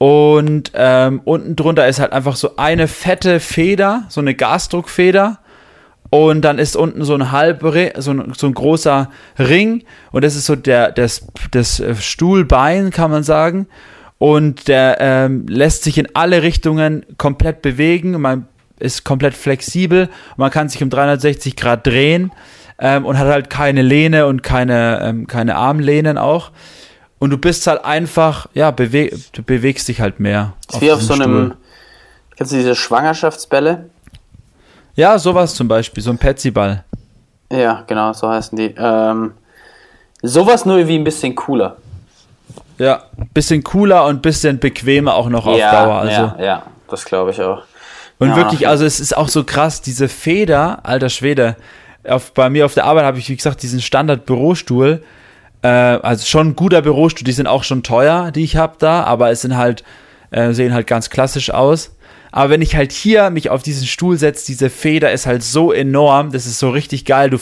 Und ähm, unten drunter ist halt einfach so eine fette Feder, so eine Gasdruckfeder. Und dann ist unten so ein halbe, so ein, so ein großer Ring. Und das ist so der, das, das äh, Stuhlbein, kann man sagen. Und der ähm, lässt sich in alle Richtungen komplett bewegen. Man ist komplett flexibel. Man kann sich um 360 Grad drehen. Ähm, und hat halt keine Lehne und keine, ähm, keine Armlehnen auch. Und du bist halt einfach, ja, bewe du bewegst dich halt mehr.
Ist wie auf so
diesem
einem,
Stuhl.
kennst du diese Schwangerschaftsbälle?
Ja, sowas zum Beispiel, so ein Petsyball.
Ja, genau, so heißen die. Ähm, sowas nur wie ein bisschen cooler.
Ja, bisschen cooler und bisschen bequemer auch noch auf
ja,
Dauer. Also.
ja, ja, das glaube ich auch.
Und
Ja.
wirklich, also es ist auch so krass, diese Feder, alter Schwede. Auf, bei mir auf der Arbeit habe ich, wie gesagt, diesen Standard-Bürostuhl. Äh, also schon ein guter Bürostuhl, die sind auch schon teuer, die ich habe da, aber es sind halt, äh, sehen halt ganz klassisch aus. Aber wenn ich halt hier mich auf diesen Stuhl setze, diese Feder ist halt so enorm, das ist so richtig geil. Du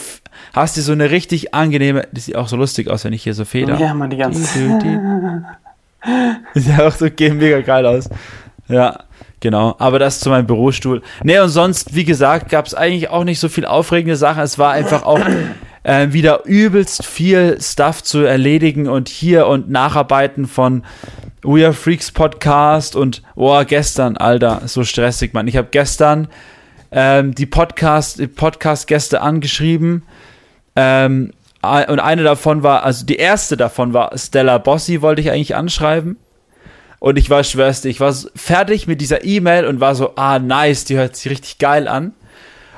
hast dir so eine richtig angenehme, das sieht auch so lustig aus, wenn ich hier so Feder.
Ja, man, die ganze
Die, die, die. Sieht auch so ge- mega geil aus. Ja, genau. Aber das zu meinem Bürostuhl. Nee, und sonst, wie gesagt, gab es eigentlich auch nicht so viel aufregende Sachen. Es war einfach auch äh, wieder übelst viel Stuff zu erledigen und hier und Nacharbeiten von We Are Freaks Podcast und oh, gestern, Alter, so stressig, Mann. Ich habe gestern ähm, die Podcast, Podcast-Gäste angeschrieben. Ähm, und eine davon war, also die erste davon war Stella Bossi, wollte ich eigentlich anschreiben. Und ich war, schwörst ich war fertig mit dieser E-Mail und war so, ah, nice, die hört sich richtig geil an.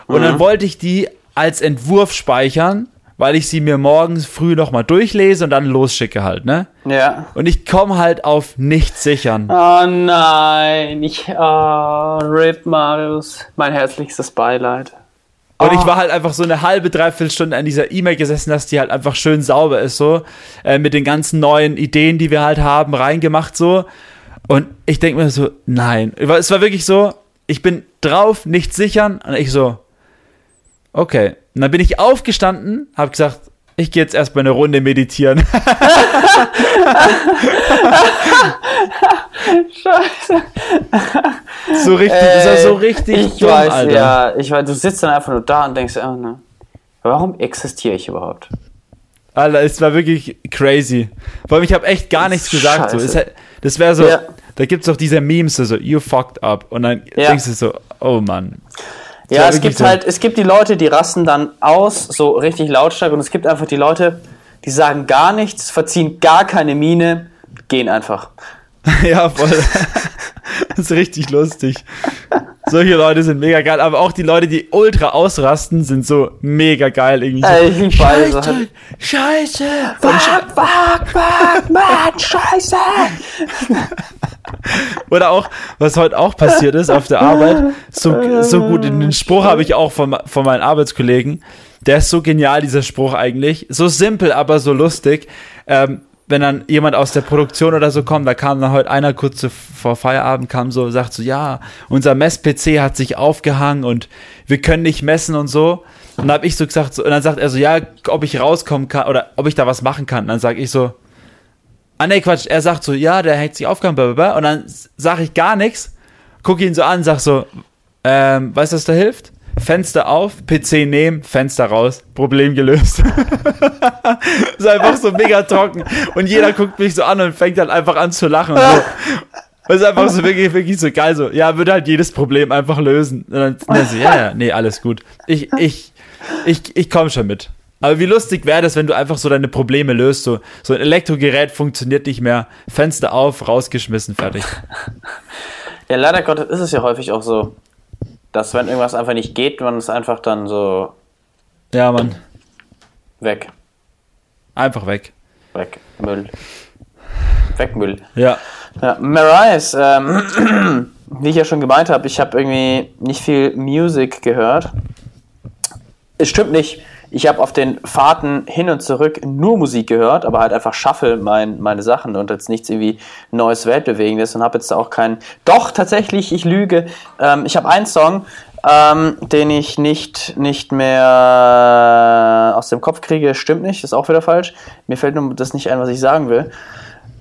Und mhm. dann wollte ich die als Entwurf speichern weil ich sie mir morgens früh nochmal durchlese und dann losschicke halt, ne?
Ja.
Und ich komme halt auf nichts sichern.
Oh nein, ich, oh, Rip Marius, mein herzlichstes Beileid.
Und oh. ich war halt einfach so eine halbe, dreiviertel Stunde an dieser E-Mail gesessen, dass die halt einfach schön sauber ist, so, äh, mit den ganzen neuen Ideen, die wir halt haben, reingemacht, so. Und ich denke mir so, nein. Es war wirklich so, ich bin drauf, nicht sichern. Und ich so, okay. Und dann bin ich aufgestanden, habe gesagt, ich gehe jetzt erstmal eine Runde meditieren.
Scheiße.
So richtig, äh, das war so richtig
ich dumm, weiß, Alter. Ja, ich weiß, du sitzt dann einfach nur da und denkst, oh, ne, warum existiere ich überhaupt?
Alter, es war wirklich crazy. Vor allem, ich habe echt gar nichts gesagt. So. Es, das wäre so, ja. da gibt es doch diese Memes, so, you fucked up. Und dann ja. denkst du so, oh Mann.
Ja, es gibt so. halt, es gibt die Leute, die rasten dann aus, so richtig lautstark, und es gibt einfach die Leute, die sagen gar nichts, verziehen gar keine Miene, gehen einfach.
ja, voll. das ist richtig lustig. Solche Leute sind mega geil, aber auch die Leute, die ultra ausrasten, sind so mega geil irgendwie.
Ey, ich Scheiße,
halt. Scheiße,
fuck, fuck, fuck, Mann, Scheiße.
Oder auch, was heute auch passiert ist auf der Arbeit, so, so gut, den Spruch habe ich auch von, von meinen Arbeitskollegen. Der ist so genial, dieser Spruch eigentlich. So simpel, aber so lustig. Ähm, wenn dann jemand aus der Produktion oder so kommt, da kam dann heute einer kurz vor Feierabend, kam so, sagt so, ja, unser Mess-PC hat sich aufgehangen und wir können nicht messen und so. Und dann habe ich so gesagt, so, und dann sagt er so, ja, ob ich rauskommen kann oder ob ich da was machen kann. Und dann sage ich so, Ah, nee, Quatsch. Er sagt so, ja, der hängt sich blablabla. Und dann sage ich gar nichts, gucke ihn so an, sag so, ähm, weißt du, was da hilft? Fenster auf, PC nehmen, Fenster raus, Problem gelöst. ist einfach so mega trocken. Und jeder guckt mich so an und fängt dann einfach an zu lachen. Das ist einfach so wirklich, wirklich so geil. So, ja, würde halt jedes Problem einfach lösen. Und dann, dann so, ja, ja, nee, alles gut. Ich, ich, ich, ich komme schon mit. Aber wie lustig wäre das, wenn du einfach so deine Probleme löst? So, so ein Elektrogerät funktioniert nicht mehr, Fenster auf, rausgeschmissen, fertig.
Ja, leider Gottes ist es ja häufig auch so, dass wenn irgendwas einfach nicht geht, man es einfach dann so.
Ja, Mann.
Weg.
Einfach weg.
Weg. Müll. Weg Müll.
Ja.
Ja, Marais, ähm, wie ich ja schon gemeint habe, ich habe irgendwie nicht viel Musik gehört. Es stimmt nicht ich habe auf den Fahrten hin und zurück nur Musik gehört, aber halt einfach shuffle mein, meine Sachen und jetzt nichts irgendwie neues Weltbewegendes und habe jetzt auch keinen. Doch, tatsächlich, ich lüge. Ähm, ich habe einen Song, ähm, den ich nicht, nicht mehr aus dem Kopf kriege. Stimmt nicht, ist auch wieder falsch. Mir fällt nur das nicht ein, was ich sagen will.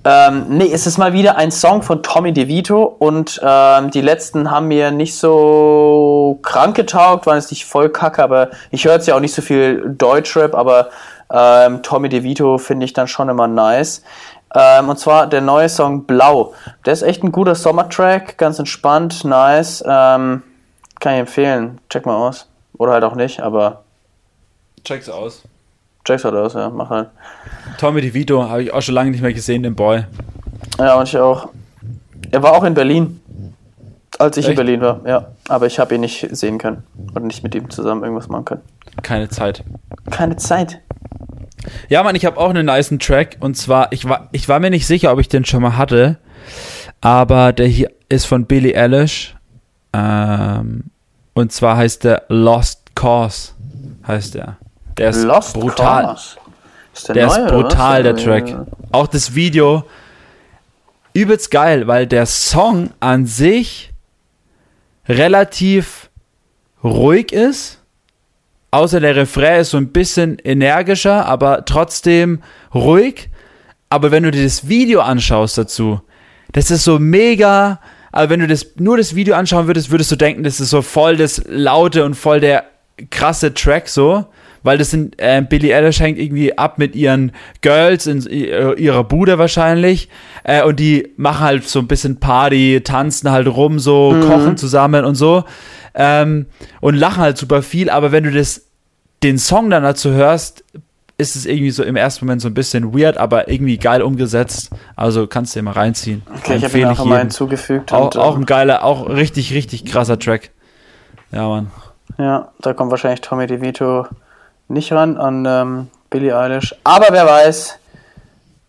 Ähm, nee, es ist mal wieder ein Song von Tommy DeVito und ähm, die letzten haben mir nicht so krank getaugt, waren es nicht voll kacke, aber ich höre jetzt ja auch nicht so viel Deutschrap, aber ähm, Tommy DeVito finde ich dann schon immer nice. Ähm, und zwar der neue Song Blau. Der ist echt ein guter Sommertrack, ganz entspannt, nice. Ähm, kann ich empfehlen. Check mal aus. Oder halt auch nicht, aber.
Check's aus.
Check's halt aus, ja, mach halt.
Tommy DeVito habe ich auch schon lange nicht mehr gesehen, den Boy.
Ja, und ich auch. Er war auch in Berlin, als ich Echt? in Berlin war, ja. Aber ich habe ihn nicht sehen können und nicht mit ihm zusammen irgendwas machen können.
Keine Zeit.
Keine Zeit.
Ja, Mann, ich habe auch einen niceen Track und zwar, ich war, ich war mir nicht sicher, ob ich den schon mal hatte, aber der hier ist von Billie Eilish ähm, und zwar heißt der Lost Cause, heißt der. Der ist Lost brutal. Ist der, der neu, ist brutal, der Track. Auch das Video übelst geil, weil der Song an sich relativ ruhig ist. Außer der Refrain ist so ein bisschen energischer, aber trotzdem ruhig. Aber wenn du dir das Video anschaust dazu, das ist so mega. Aber wenn du das, nur das Video anschauen würdest, würdest du denken, das ist so voll das laute und voll der krasse Track so weil das sind, äh, Billie Eilish hängt irgendwie ab mit ihren Girls in ihrer Bude wahrscheinlich äh, und die machen halt so ein bisschen Party, tanzen halt rum, so, mhm. kochen zusammen und so ähm, und lachen halt super viel, aber wenn du das, den Song dann dazu hörst, ist es irgendwie so im ersten Moment so ein bisschen weird, aber irgendwie geil umgesetzt. Also kannst du dir mal reinziehen.
Okay, ich habe ihn auch mal hinzugefügt.
Auch, und, auch ein geiler, auch richtig, richtig krasser Track. Ja, Mann.
Ja, da kommt wahrscheinlich Tommy DeVito nicht ran an ähm, Billie Eilish. Aber wer weiß,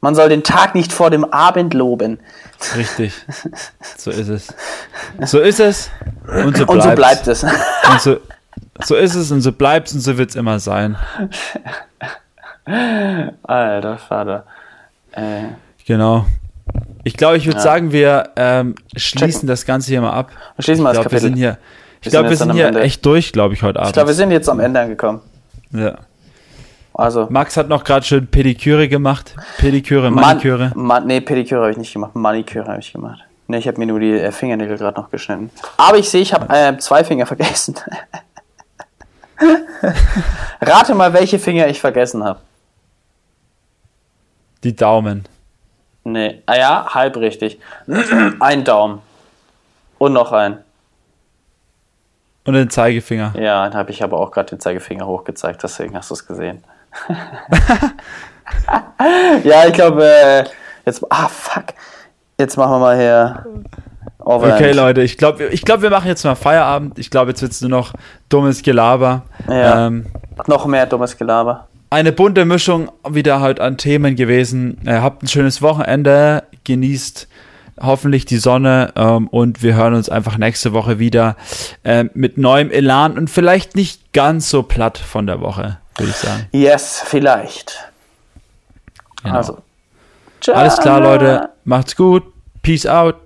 man soll den Tag nicht vor dem Abend loben.
Richtig. So ist es. So ist es. Und so,
und so bleibt es.
Und so, so ist es und so bleibt es und so wird es immer sein.
Alter Vater.
Äh. Genau. Ich glaube, ich würde ja. sagen, wir ähm, schließen Checken. das Ganze hier mal ab.
schließen mal
ich
glaub, das
Kapitel. Wir sind hier, ich glaube, wir sind hier Ende. echt durch, glaube ich, heute Abend.
Ich glaube, wir sind jetzt am Ende angekommen.
Ja. Also. Max hat noch gerade schön Pediküre gemacht. Pediküre, Maniküre.
Man, man, nee, Pediküre habe ich nicht gemacht. Maniküre habe ich gemacht. Nee, ich habe mir nur die äh, Fingernägel gerade noch geschnitten. Aber ich sehe, ich habe äh, zwei Finger vergessen. Rate mal, welche Finger ich vergessen habe.
Die Daumen.
Nee, ah ja, halb richtig. ein Daumen. Und noch ein.
Und den Zeigefinger.
Ja, dann habe ich aber auch gerade den Zeigefinger hochgezeigt, deswegen hast du es gesehen. ja, ich glaube, äh, jetzt. Ah, fuck. Jetzt machen wir mal hier.
Overland. Okay, Leute, ich glaube, ich glaub, wir machen jetzt mal Feierabend. Ich glaube, jetzt wird es nur noch dummes Gelaber.
Ja. Ähm, noch mehr dummes Gelaber
eine bunte Mischung wieder halt an Themen gewesen. Äh, habt ein schönes Wochenende, genießt hoffentlich die Sonne ähm, und wir hören uns einfach nächste Woche wieder äh, mit neuem Elan und vielleicht nicht ganz so platt von der Woche, würde ich sagen.
Yes, vielleicht.
Genau. Also, Alles klar, Leute. Macht's gut. Peace out.